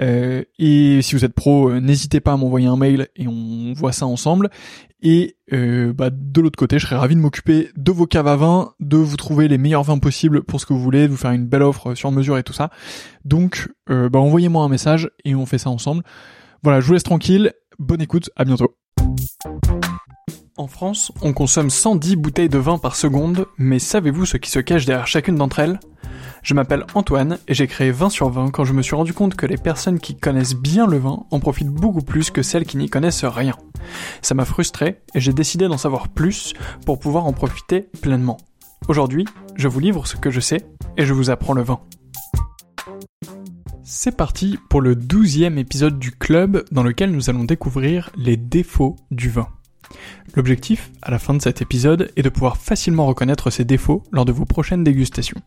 Euh, et si vous êtes pro, euh, n'hésitez pas à m'envoyer un mail et on voit ça ensemble. Et euh, bah, de l'autre côté, je serais ravi de m'occuper de vos caves à vin, de vous trouver les meilleurs vins possibles pour ce que vous voulez, de vous faire une belle offre sur mesure et tout ça. Donc, bah, envoyez-moi un message et on fait ça ensemble. Voilà, je vous laisse tranquille. Bonne écoute, à bientôt. En France, on consomme 110 bouteilles de vin par seconde, mais savez-vous ce qui se cache derrière chacune d'entre elles? Je m'appelle Antoine et j'ai créé 20 sur 20 quand je me suis rendu compte que les personnes qui connaissent bien le vin en profitent beaucoup plus que celles qui n'y connaissent rien. Ça m'a frustré et j'ai décidé d'en savoir plus pour pouvoir en profiter pleinement. Aujourd'hui, je vous livre ce que je sais et je vous apprends le vin. C'est parti pour le douzième épisode du club dans lequel nous allons découvrir les défauts du vin. L'objectif, à la fin de cet épisode, est de pouvoir facilement reconnaître ces défauts lors de vos prochaines dégustations.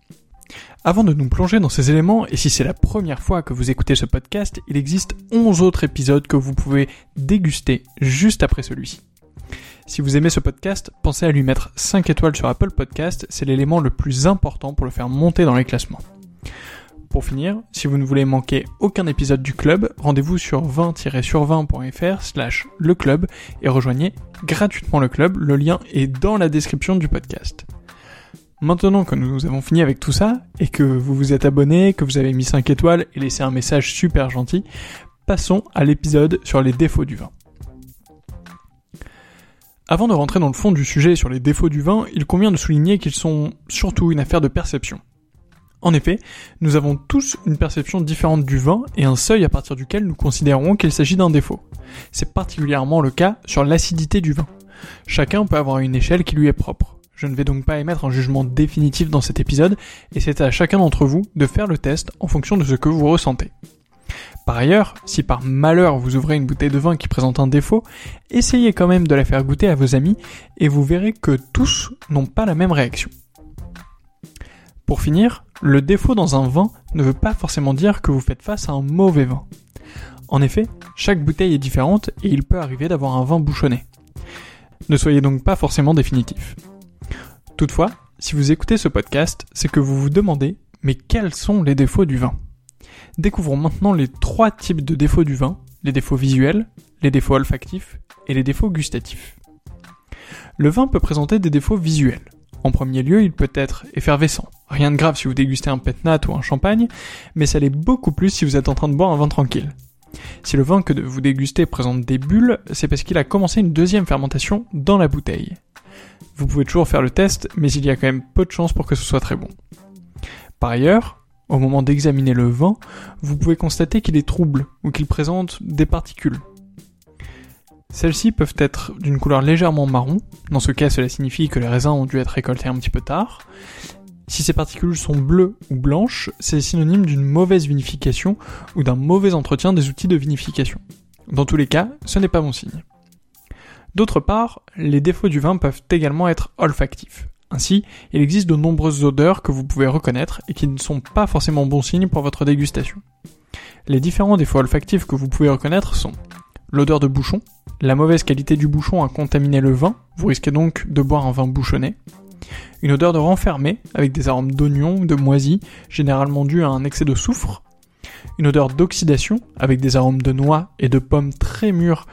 Avant de nous plonger dans ces éléments, et si c'est la première fois que vous écoutez ce podcast, il existe 11 autres épisodes que vous pouvez déguster juste après celui-ci. Si vous aimez ce podcast, pensez à lui mettre 5 étoiles sur Apple Podcast, c'est l'élément le plus important pour le faire monter dans les classements. Pour finir, si vous ne voulez manquer aucun épisode du club, rendez-vous sur 20-sur20.fr slash le club et rejoignez gratuitement le club, le lien est dans la description du podcast. Maintenant que nous avons fini avec tout ça, et que vous vous êtes abonné, que vous avez mis 5 étoiles et laissé un message super gentil, passons à l'épisode sur les défauts du vin. Avant de rentrer dans le fond du sujet sur les défauts du vin, il convient de souligner qu'ils sont surtout une affaire de perception. En effet, nous avons tous une perception différente du vin et un seuil à partir duquel nous considérons qu'il s'agit d'un défaut. C'est particulièrement le cas sur l'acidité du vin. Chacun peut avoir une échelle qui lui est propre. Je ne vais donc pas émettre un jugement définitif dans cet épisode, et c'est à chacun d'entre vous de faire le test en fonction de ce que vous ressentez. Par ailleurs, si par malheur vous ouvrez une bouteille de vin qui présente un défaut, essayez quand même de la faire goûter à vos amis, et vous verrez que tous n'ont pas la même réaction. Pour finir, le défaut dans un vin ne veut pas forcément dire que vous faites face à un mauvais vin. En effet, chaque bouteille est différente et il peut arriver d'avoir un vin bouchonné. Ne soyez donc pas forcément définitif. Toutefois, si vous écoutez ce podcast, c'est que vous vous demandez mais quels sont les défauts du vin? Découvrons maintenant les trois types de défauts du vin, les défauts visuels, les défauts olfactifs et les défauts gustatifs. Le vin peut présenter des défauts visuels. En premier lieu, il peut être effervescent. Rien de grave si vous dégustez un pétnat ou un champagne, mais ça l'est beaucoup plus si vous êtes en train de boire un vin tranquille. Si le vin que vous dégustez présente des bulles, c'est parce qu'il a commencé une deuxième fermentation dans la bouteille. Vous pouvez toujours faire le test, mais il y a quand même peu de chances pour que ce soit très bon. Par ailleurs, au moment d'examiner le vin, vous pouvez constater qu'il est trouble ou qu'il présente des particules. Celles-ci peuvent être d'une couleur légèrement marron, dans ce cas cela signifie que les raisins ont dû être récoltés un petit peu tard. Si ces particules sont bleues ou blanches, c'est synonyme d'une mauvaise vinification ou d'un mauvais entretien des outils de vinification. Dans tous les cas, ce n'est pas bon signe. D'autre part, les défauts du vin peuvent également être olfactifs. Ainsi, il existe de nombreuses odeurs que vous pouvez reconnaître et qui ne sont pas forcément bons signes pour votre dégustation. Les différents défauts olfactifs que vous pouvez reconnaître sont l'odeur de bouchon, la mauvaise qualité du bouchon a contaminé le vin, vous risquez donc de boire un vin bouchonné, une odeur de renfermé avec des arômes d'oignon ou de moisi, généralement dû à un excès de soufre, une odeur d'oxydation avec des arômes de noix et de pommes très mûres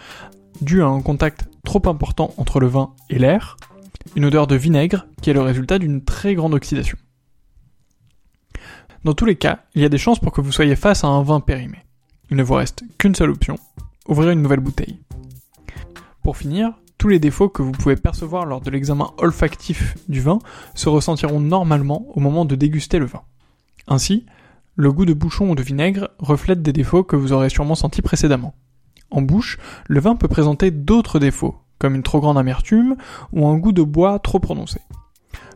dû à un contact trop important entre le vin et l'air, une odeur de vinaigre qui est le résultat d'une très grande oxydation. Dans tous les cas, il y a des chances pour que vous soyez face à un vin périmé. Il ne vous reste qu'une seule option, ouvrir une nouvelle bouteille. Pour finir, tous les défauts que vous pouvez percevoir lors de l'examen olfactif du vin se ressentiront normalement au moment de déguster le vin. Ainsi, le goût de bouchon ou de vinaigre reflète des défauts que vous aurez sûrement sentis précédemment. En bouche, le vin peut présenter d'autres défauts, comme une trop grande amertume ou un goût de bois trop prononcé.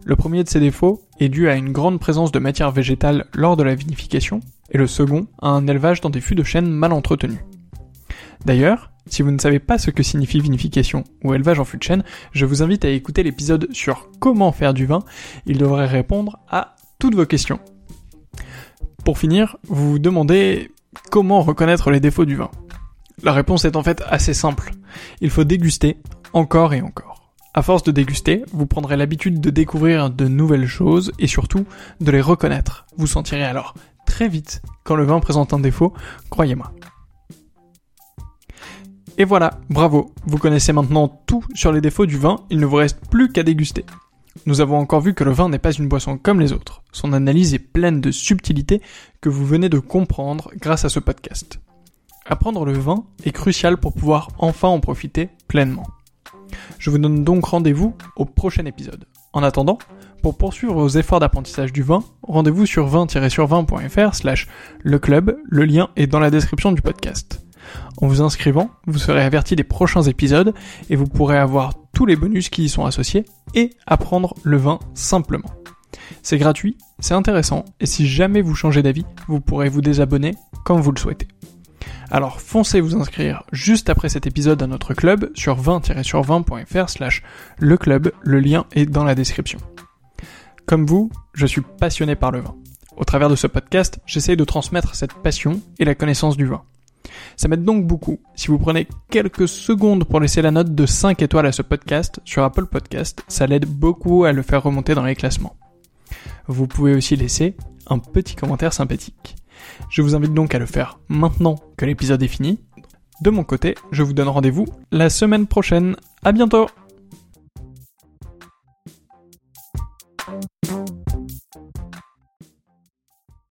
Le premier de ces défauts est dû à une grande présence de matière végétale lors de la vinification, et le second à un élevage dans des fûts de chêne mal entretenus. D'ailleurs, si vous ne savez pas ce que signifie vinification ou élevage en fût de chêne, je vous invite à écouter l'épisode sur comment faire du vin, il devrait répondre à toutes vos questions. Pour finir, vous vous demandez comment reconnaître les défauts du vin. La réponse est en fait assez simple. Il faut déguster encore et encore. À force de déguster, vous prendrez l'habitude de découvrir de nouvelles choses et surtout de les reconnaître. Vous sentirez alors très vite quand le vin présente un défaut, croyez-moi. Et voilà, bravo, vous connaissez maintenant tout sur les défauts du vin, il ne vous reste plus qu'à déguster. Nous avons encore vu que le vin n'est pas une boisson comme les autres. Son analyse est pleine de subtilités que vous venez de comprendre grâce à ce podcast. Apprendre le vin est crucial pour pouvoir enfin en profiter pleinement. Je vous donne donc rendez-vous au prochain épisode. En attendant, pour poursuivre vos efforts d'apprentissage du vin, rendez-vous sur 20-sur20.fr slash le club, le lien est dans la description du podcast. En vous inscrivant, vous serez averti des prochains épisodes et vous pourrez avoir tous les bonus qui y sont associés et apprendre le vin simplement. C'est gratuit, c'est intéressant et si jamais vous changez d'avis, vous pourrez vous désabonner comme vous le souhaitez. Alors foncez vous inscrire juste après cet épisode à notre club sur 20-sur20.fr slash le club, le lien est dans la description. Comme vous, je suis passionné par le vin. Au travers de ce podcast, j'essaye de transmettre cette passion et la connaissance du vin. Ça m'aide donc beaucoup si vous prenez quelques secondes pour laisser la note de 5 étoiles à ce podcast sur Apple Podcast, ça l'aide beaucoup à le faire remonter dans les classements. Vous pouvez aussi laisser un petit commentaire sympathique. Je vous invite donc à le faire maintenant que l'épisode est fini. De mon côté, je vous donne rendez-vous la semaine prochaine. À bientôt!